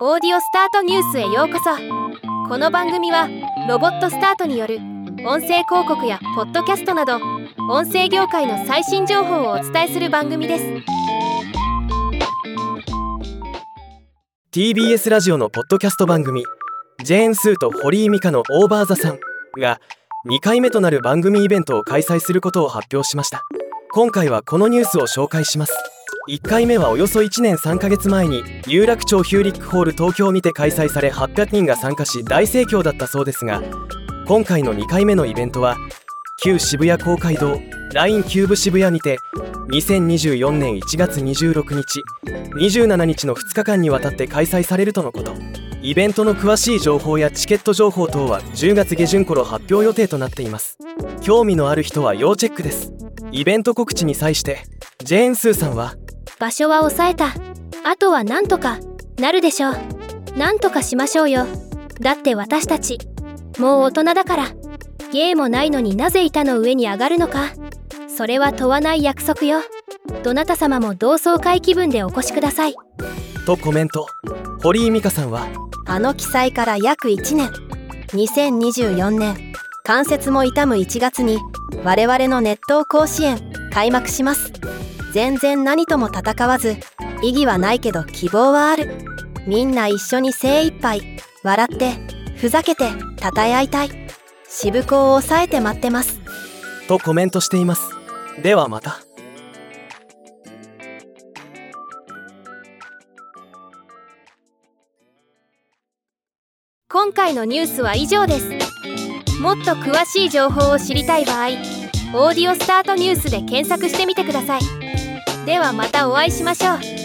オーディオスタートニュースへようこそ。この番組はロボットスタートによる音声広告やポッドキャストなど音声業界の最新情報をお伝えする番組です。TBS ラジオのポッドキャスト番組ジェーン・スーと堀井美香のオーバーザさんが2回目となる番組イベントを開催することを発表しました。今回はこのニュースを紹介します。1回目はおよそ1年3ヶ月前に有楽町ヒューリックホール東京にて開催され800人が参加し大盛況だったそうですが今回の2回目のイベントは旧渋谷公会堂 LINE キューブ渋谷にて2024年1月26日27日の2日間にわたって開催されるとのこと。イベントの詳しい情報やチケット情報等は10月下旬頃発表予定となっています。興味のある人は要チェックです。イベント告知に際してジェーン・スーさんは場所は抑えた。あとはなんとかなるでしょう。なんとかしましょうよ。だって私たちもう大人だから。芸もないのになぜ板の上に上がるのか。それは問わない約束よ。どなた様も同窓会気分でお越しください。とコメント。堀井美香さんはあの記載から約1年。2024年。関節も痛む1月に我々の熱湯甲子園開幕します全然何とも戦わず意義はないけど希望はある。みんな一緒に精一杯笑ってふざけて称え合いたい。渋子を抑えて待ってます。とコメントしています。ではまた。今回のニュースは以上です。もっと詳しい情報を知りたい場合「オーディオスタートニュース」で検索してみてくださいではまたお会いしましょう。